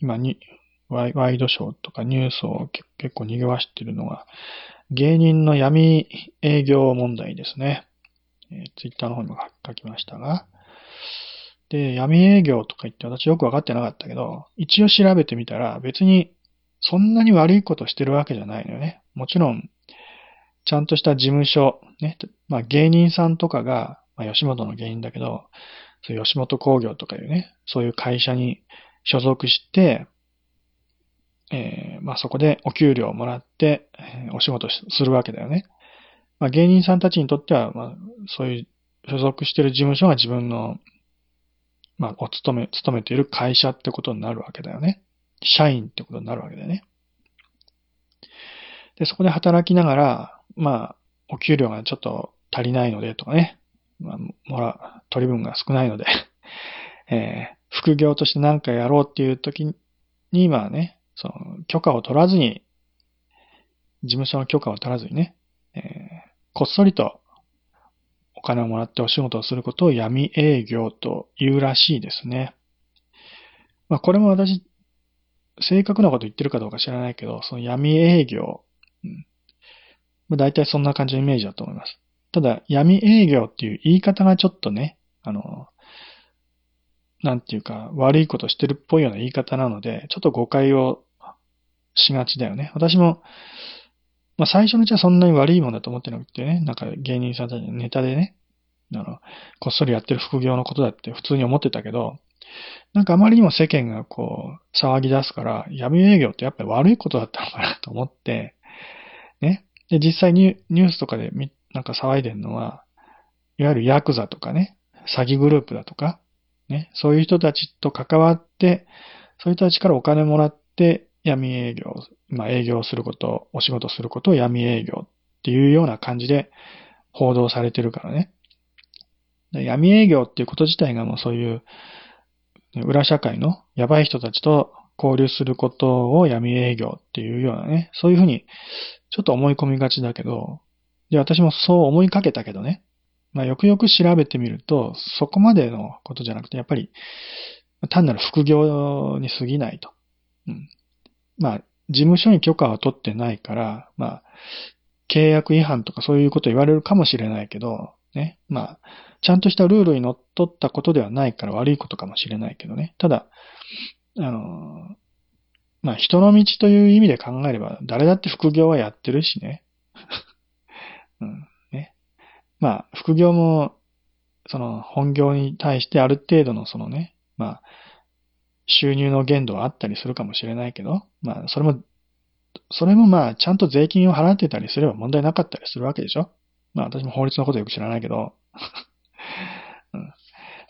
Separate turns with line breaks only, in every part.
今にワイワイドショーとかニュースを結構賑わしてるのが、芸人の闇営業問題ですね。えー、ツイッターの方にも書きましたが、で、闇営業とか言って私よくわかってなかったけど、一応調べてみたら別にそんなに悪いことしてるわけじゃないのよね。もちろん、ちゃんとした事務所、ね、まあ芸人さんとかが、まあ吉本の芸人だけど、そういう吉本工業とかいうね、そういう会社に所属して、えー、まあそこでお給料をもらって、えー、お仕事するわけだよね。まあ芸人さんたちにとっては、まあそういう所属してる事務所が自分のまあ、お勤め、勤めている会社ってことになるわけだよね。社員ってことになるわけだよね。で、そこで働きながら、まあ、お給料がちょっと足りないのでとかね、まあ、もら、取り分が少ないので えー、副業として何かやろうっていう時に、まあね、その、許可を取らずに、事務所の許可を取らずにね、えー、こっそりとお金をもらってお仕事をすることを闇営業と言うらしいですね。まあこれも私、正確なこと言ってるかどうか知らないけど、その闇営業、うん、まあ大体そんな感じのイメージだと思います。ただ、闇営業っていう言い方がちょっとね、あの、なんていうか、悪いことしてるっぽいような言い方なので、ちょっと誤解をしがちだよね。私も、まあ最初のうちはそんなに悪いもんだと思ってなくてね、なんか芸人さんたちのネタでね、あの、こっそりやってる副業のことだって普通に思ってたけど、なんかあまりにも世間がこう、騒ぎ出すから、闇営業ってやっぱり悪いことだったのかなと思って、ね。で、実際にニュースとかでみなんか騒いでるのは、いわゆるヤクザとかね、詐欺グループだとか、ね、そういう人たちと関わって、そういう人たちからお金もらって闇営業まあ営業すること、お仕事することを闇営業っていうような感じで報道されてるからね。闇営業っていうこと自体がもうそういう裏社会のやばい人たちと交流することを闇営業っていうようなね、そういうふうにちょっと思い込みがちだけど、で、私もそう思いかけたけどね、まあよくよく調べてみると、そこまでのことじゃなくて、やっぱり単なる副業に過ぎないと。うん、まあ、事務所に許可は取ってないから、まあ、契約違反とかそういうこと言われるかもしれないけど、ね。まあ、ちゃんとしたルールにのっとったことではないから悪いことかもしれないけどね。ただ、あの、まあ、人の道という意味で考えれば、誰だって副業はやってるしね。うん、まあ、副業も、その、本業に対してある程度のそのね、まあ、収入の限度はあったりするかもしれないけど、まあ、それも、それもまあ、ちゃんと税金を払ってたりすれば問題なかったりするわけでしょまあ、私も法律のことよく知らないけど、うん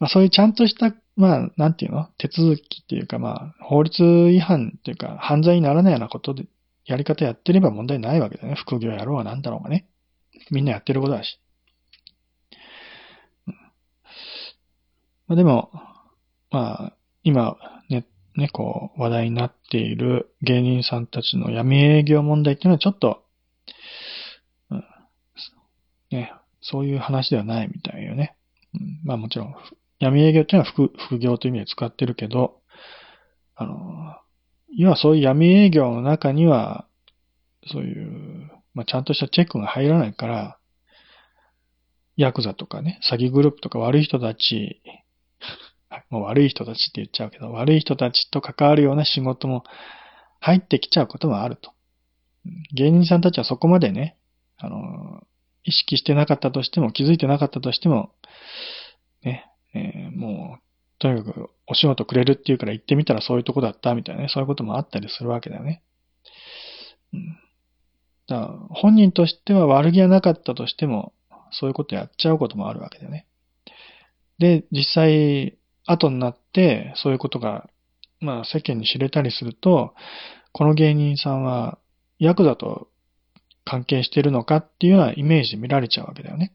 まあ、そういうちゃんとした、まあ、なんていうの？手続きっていうか、まあ、法律違反っていうか、犯罪にならないようなことで、やり方やってれば問題ないわけだよね。副業やろうがなんだろうがね。みんなやってることだし。うんまあ、でも、まあ、今、ね、ね、こう、話題になっている芸人さんたちの闇営業問題っていうのはちょっと、うん、ね、そういう話ではないみたいよね。うん、まあもちろん、闇営業っていうのは副副業という意味で使ってるけど、あの、要はそういう闇営業の中には、そういう、まあちゃんとしたチェックが入らないから、ヤクザとかね、詐欺グループとか悪い人たちもう悪い人たちって言っちゃうけど、悪い人たちと関わるような仕事も入ってきちゃうこともあると。芸人さんたちはそこまでね、あの、意識してなかったとしても、気づいてなかったとしても、ね、えー、もう、とにかくお仕事くれるっていうから行ってみたらそういうとこだったみたいなね、そういうこともあったりするわけだよね。うん。だから本人としては悪気はなかったとしても、そういうことやっちゃうこともあるわけだよね。で、実際、後になって、そういうことが、まあ世間に知れたりすると、この芸人さんは、ヤクザと関係してるのかっていうようなイメージで見られちゃうわけだよね。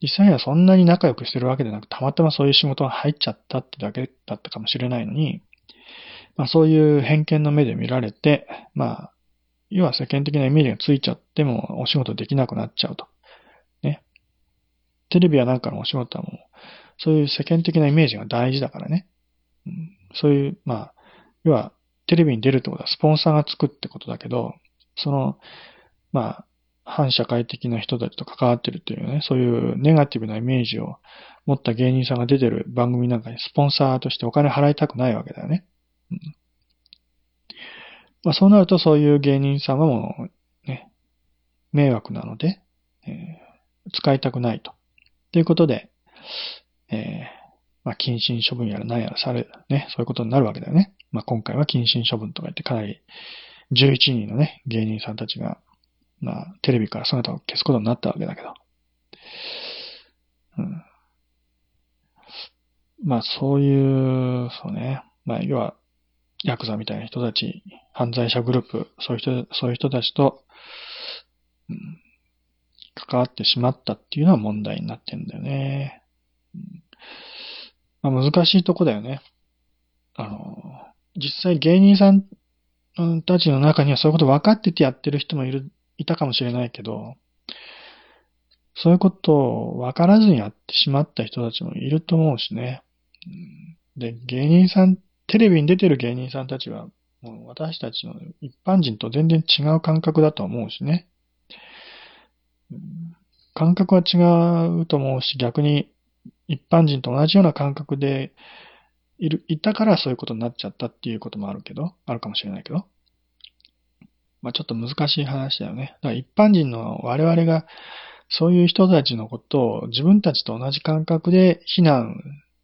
実際にはそんなに仲良くしてるわけでなく、たまたまそういう仕事が入っちゃったってだけだったかもしれないのに、まあそういう偏見の目で見られて、まあ、要は世間的なイメージがついちゃってもお仕事できなくなっちゃうと。ね。テレビやなんかのお仕事はもうそういう世間的なイメージが大事だからね。うん、そういう、まあ、要は、テレビに出るってことはスポンサーがつくってことだけど、その、まあ、反社会的な人たちと関わってるというね、そういうネガティブなイメージを持った芸人さんが出てる番組なんかにスポンサーとしてお金払いたくないわけだよね。うん、まあ、そうなるとそういう芸人さんはもう、ね、迷惑なので、えー、使いたくないと。ということで、えー、まあ、謹慎処分やら何やらされ、ね、そういうことになるわけだよね。まあ、今回は謹慎処分とか言ってかなり11人のね、芸人さんたちがまあ、テレビから姿を消すことになったわけだけど。うん。まあ、そういう、そうね。まあ、要は、ヤクザみたいな人たち、犯罪者グループ、そういう人、そういう人たちと、うん、関わってしまったっていうのは問題になってんだよね。まあ、難しいとこだよね。あの、実際芸人さんたちの中にはそういうこと分かっててやってる人もいるいたかもしれないけど、そういうことを分からずにやってしまった人たちもいると思うしね。で、芸人さん、テレビに出てる芸人さんたちは、もう私たちの一般人と全然違う感覚だと思うしね。感覚は違うと思うし、逆に一般人と同じような感覚でいる、いたからそういうことになっちゃったっていうこともあるけど、あるかもしれないけど。まあちょっと難しい話だよね。だから一般人の我々がそういう人たちのことを自分たちと同じ感覚で非難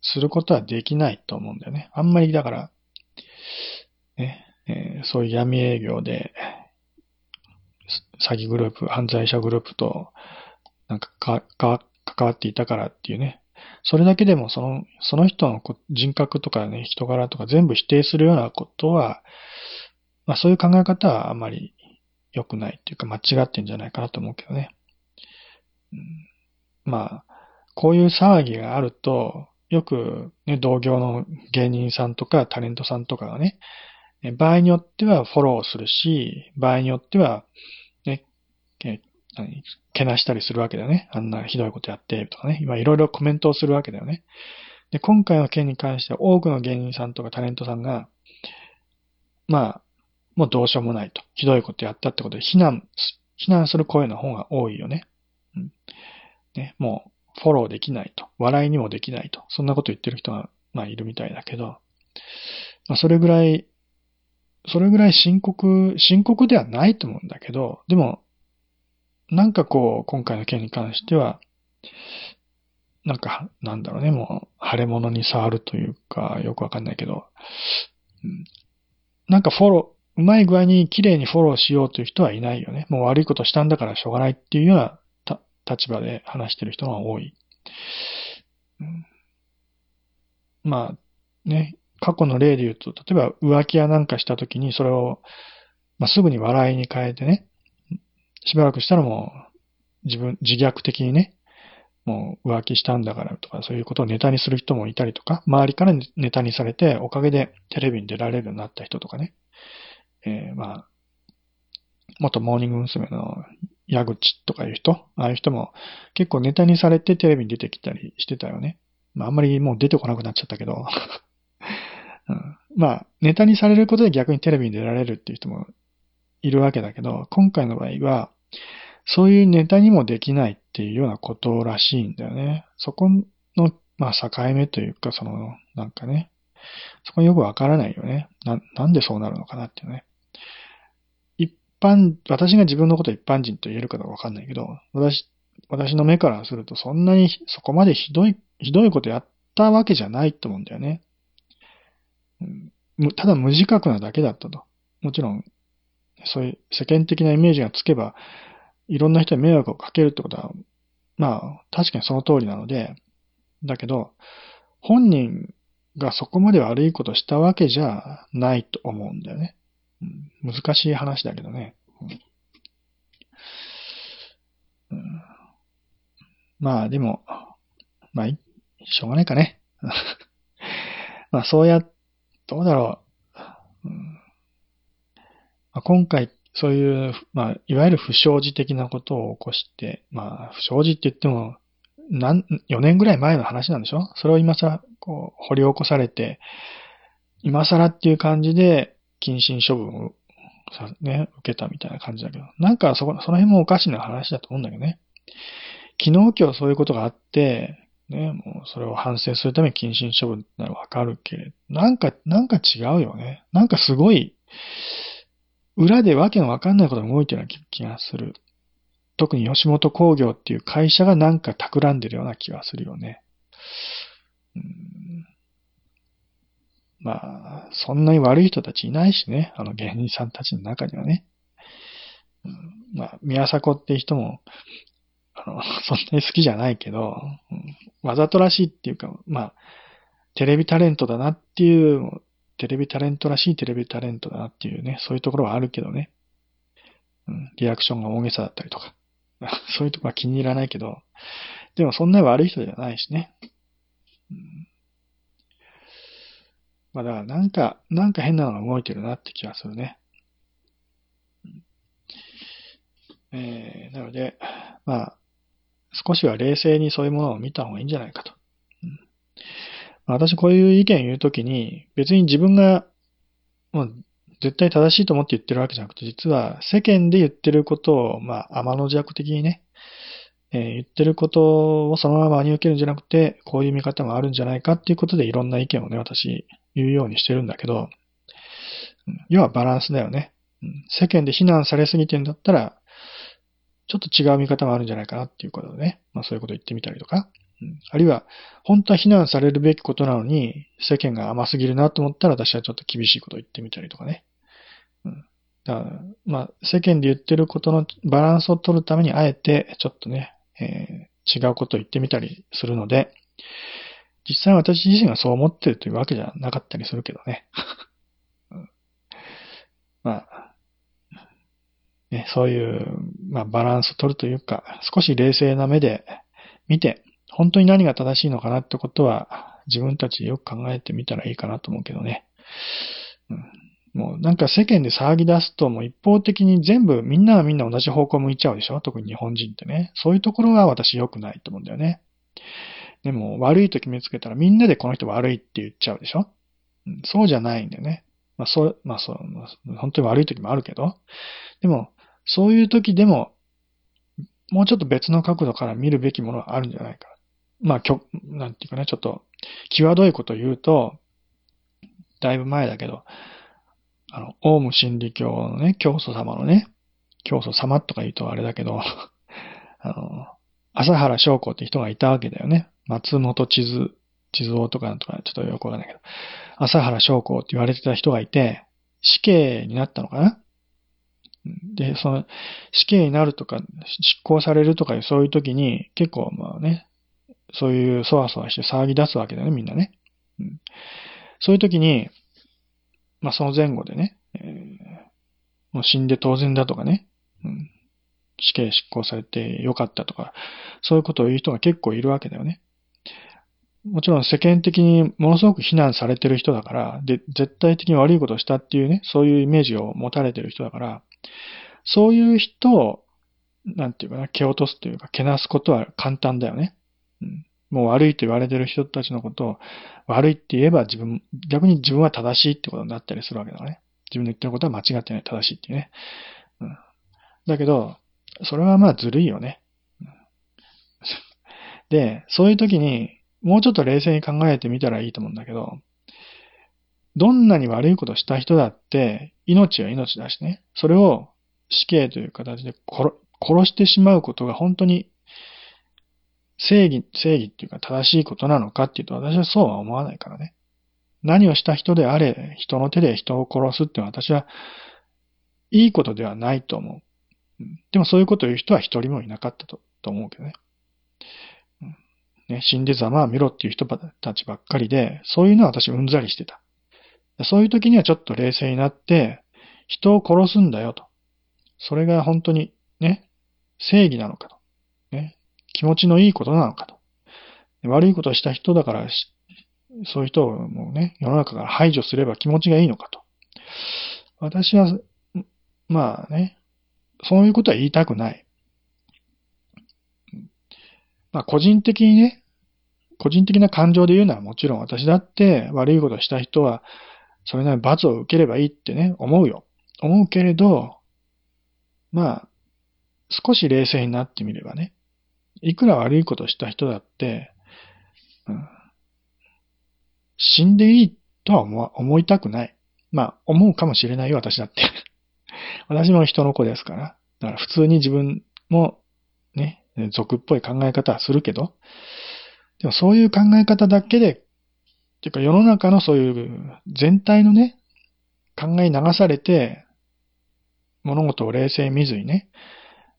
することはできないと思うんだよね。あんまりだから、ね、えー、そういう闇営業で、詐欺グループ、犯罪者グループと、なんかか、か、関わっていたからっていうね。それだけでもその、その人の人格とかね、人柄とか全部否定するようなことは、まあそういう考え方はあまり良くないっていうか間違ってんじゃないかなと思うけどね。うん、まあ、こういう騒ぎがあると、よく、ね、同業の芸人さんとかタレントさんとかがね、場合によってはフォローするし、場合によっては、けなしたりするわけだよね。あんなひどいことやって、とかね。今いろいろコメントをするわけだよね。で、今回の件に関しては多くの芸人さんとかタレントさんが、まあ、もうどうしようもないと。ひどいことやったってことで非難、非難する声の方が多いよね。うん。ね、もうフォローできないと。笑いにもできないと。そんなこと言ってる人が、まあいるみたいだけど、まあそれぐらい、それぐらい深刻、深刻ではないと思うんだけど、でも、なんかこう、今回の件に関しては、なんか、なんだろうね、もう、腫れ物に触るというか、よくわかんないけど、うん、なんかフォローうまい具合に綺麗にフォローしようという人はいないよね。もう悪いことしたんだからしょうがないっていうような立場で話してる人が多い。うん、まあ、ね、過去の例で言うと、例えば浮気やなんかした時にそれを、まあ、すぐに笑いに変えてね、しばらくしたらもう自分、自虐的にね、もう浮気したんだからとか、そういうことをネタにする人もいたりとか、周りからネタにされて、おかげでテレビに出られるようになった人とかね。えー、まあ、元モーニング娘。の矢口とかいう人、ああいう人も結構ネタにされてテレビに出てきたりしてたよね。まああんまりもう出てこなくなっちゃったけど、うん、まあネタにされることで逆にテレビに出られるっていう人もいるわけだけど、今回の場合は、そういうネタにもできないっていうようなことらしいんだよね。そこの、まあ境目というか、その、なんかね、そこよくわからないよね。な、なんでそうなるのかなっていうね。一般、私が自分のこと一般人と言えるかどうかわかんないけど、私、私の目からするとそんなにそこまでひどい、ひどいことやったわけじゃないと思うんだよね。うん、ただ無自覚なだけだったと。もちろん、そういう世間的なイメージがつけば、いろんな人に迷惑をかけるってことは、まあ、確かにその通りなので、だけど、本人がそこまで悪いことしたわけじゃないと思うんだよね。うん難しい話だけどね。うん、まあでも、まあ、しょうがないかね。まあそうや、どうだろう。うんまあ、今回、そういう、まあ、いわゆる不祥事的なことを起こして、まあ、不祥事って言っても、なん、4年ぐらい前の話なんでしょ？それを今さ、こう、掘り起こされて、今更っていう感じで、謹慎処分をさ、ね、受けたみたいな感じだけど、なんかそこ、その辺もおかしな話だと思うんだけどね。昨日今日そういうことがあって、ね、もうそれを反省するために謹慎処分ってのはわかるけれど、なんか、なんか違うよね。なんかすごい、裏でわけのわかんないことが動いてるような気がする。特に吉本工業っていう会社がなんか企んでるような気がするよね。うんまあ、そんなに悪い人たちいないしね。あの芸人さんたちの中にはね。うん、まあ、宮迫って人も、あの、そんなに好きじゃないけど、うん、わざとらしいっていうか、まあ、テレビタレントだなっていう、テレビタレントらしいテレビタレントだなっていうね、そういうところはあるけどね。うん、リアクションが大げさだったりとか。そういうとこは気に入らないけど、でもそんなに悪い人じゃないしね。うん、まあだからなんか、なんか変なのが動いてるなって気がするね。えー、なので、まあ、少しは冷静にそういうものを見た方がいいんじゃないかと。私こういう意見言うときに、別に自分が、もう絶対正しいと思って言ってるわけじゃなくて、実は世間で言ってることを、まあ、天の弱的にね、えー、言ってることをそのまま真に受けるんじゃなくて、こういう見方もあるんじゃないかっていうことでいろんな意見をね、私言うようにしてるんだけど、要はバランスだよね。世間で非難されすぎてんだったら、ちょっと違う見方もあるんじゃないかなっていうことでね。まあそういうこと言ってみたりとか。あるいは、本当は非難されるべきことなのに、世間が甘すぎるなと思ったら私はちょっと厳しいことを言ってみたりとかね。うん。だから、まあ、世間で言ってることのバランスを取るために、あえて、ちょっとね、えー、違うことを言ってみたりするので、実際私自身がそう思ってるというわけじゃなかったりするけどね。うん、まあ、ね、そういう、まあ、バランスを取るというか、少し冷静な目で見て、本当に何が正しいのかなってことは、自分たちでよく考えてみたらいいかなと思うけどね。うんもうなんか世間で騒ぎ出すともう一方的に全部みんながみんな同じ方向向いちゃうでしょ？特に日本人ってね。そういうところは私良くないと思うんだよね。でも悪いと決めつけたらみんなでこの人悪いって言っちゃうでしょ、うん、そうじゃないんだよね。まあそう、まあそう、本当に悪い時もあるけど。でも、そういう時でも、もうちょっと別の角度から見るべきものはあるんじゃないか。まあ、きょ、なんていうかね、ちょっと、際どいこと言うと、だいぶ前だけど、あの、オウム真理教のね、教祖様のね、教祖様とか言うとあれだけど、あの、朝原昌子って人がいたわけだよね。松本地図、地図王とかなんとかちょっとよくわかんないけど、朝原昌子って言われてた人がいて、死刑になったのかなで、その、死刑になるとか、執行されるとかいうそういう時に、結構まあね、そういうそわそわして騒ぎ出すわけだよね、みんなね。うん、そういう時に、まあその前後でね、えー、もう死んで当然だとかね、うん、死刑執行されてよかったとか、そういうことを言う人が結構いるわけだよね。もちろん世間的にものすごく非難されてる人だから、で、絶対的に悪いことをしたっていうね、そういうイメージを持たれてる人だから、そういう人を、なんていうかな、蹴落とすというか、けなすことは簡単だよね。もう悪いと言われてる人たちのことを悪いって言えば自分、逆に自分は正しいってことになったりするわけだね。自分の言ってることは間違ってない、正しいっていうね。うん、だけど、それはまあずるいよね。で、そういう時に、もうちょっと冷静に考えてみたらいいと思うんだけど、どんなに悪いことした人だって、命は命だしね。それを死刑という形で殺してしまうことが本当に正義、正義っていうか正しいことなのかっていうと私はそうは思わないからね。何をした人であれ、人の手で人を殺すって私はいいことではないと思う。でもそういうことを言う人は一人もいなかったとと思うけどね。ね、死んでざまあ見ろっていう人たちばっかりで、そういうのは私うんざりしてた。そういう時にはちょっと冷静になって、人を殺すんだよと。それが本当にね、正義なのかと。気持ちのいいことなのかと。悪いことをした人だから、そういう人をもうね、世の中から排除すれば気持ちがいいのかと。私は、まあね、そういうことは言いたくない。まあ個人的にね、個人的な感情で言うのはもちろん私だって悪いことをした人はそれなりに罰を受ければいいってね、思うよ。思うけれど、まあ、少し冷静になってみればね、いくら悪いことした人だって、うん、死んでいいとは思思いたくない。まあ、思うかもしれないよ、私だって 私も人の子ですから。だから普通に自分もね、俗っぽい考え方はするけど、でもそういう考え方だけで、ていうか世の中のそういう全体のね、考え流されて、物事を冷静に見ずにね、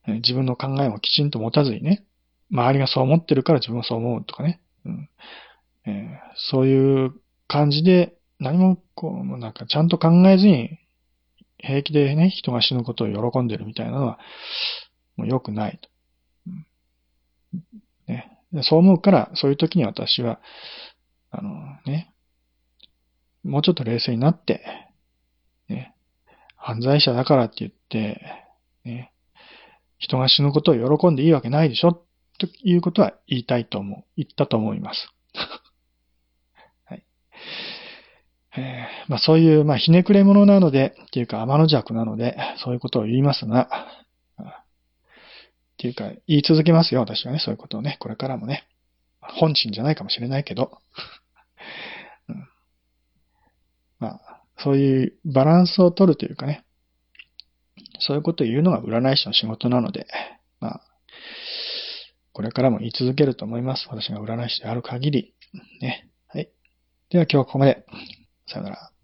自分の考えもきちんと持たずにね、周りがそう思ってるから自分はそう思うとかね、うん。えー、そういう感じで何もこう、なんかちゃんと考えずに平気でね、人が死ぬことを喜んでるみたいなのは、もう良くないと。うん。ね、そう思うから、そういう時に私は、あのね、もうちょっと冷静になって、ね、犯罪者だからって言って、ね、人が死ぬことを喜んでいいわけないでしょということは言いたいと思う。言ったと思います。はい。えー、まあそういう、まあひねくれ者なので、っていうか天の弱なので、そういうことを言いますが、っていうか、言い続けますよ、私はね、そういうことをね、これからもね。本心じゃないかもしれないけど。うん、まあ、そういうバランスを取るというかね、そういうことを言うのが占い師の仕事なので、まあ、これからも言い続けると思います。私が占い師である限り。ね。はい。では今日はここまで。さよなら。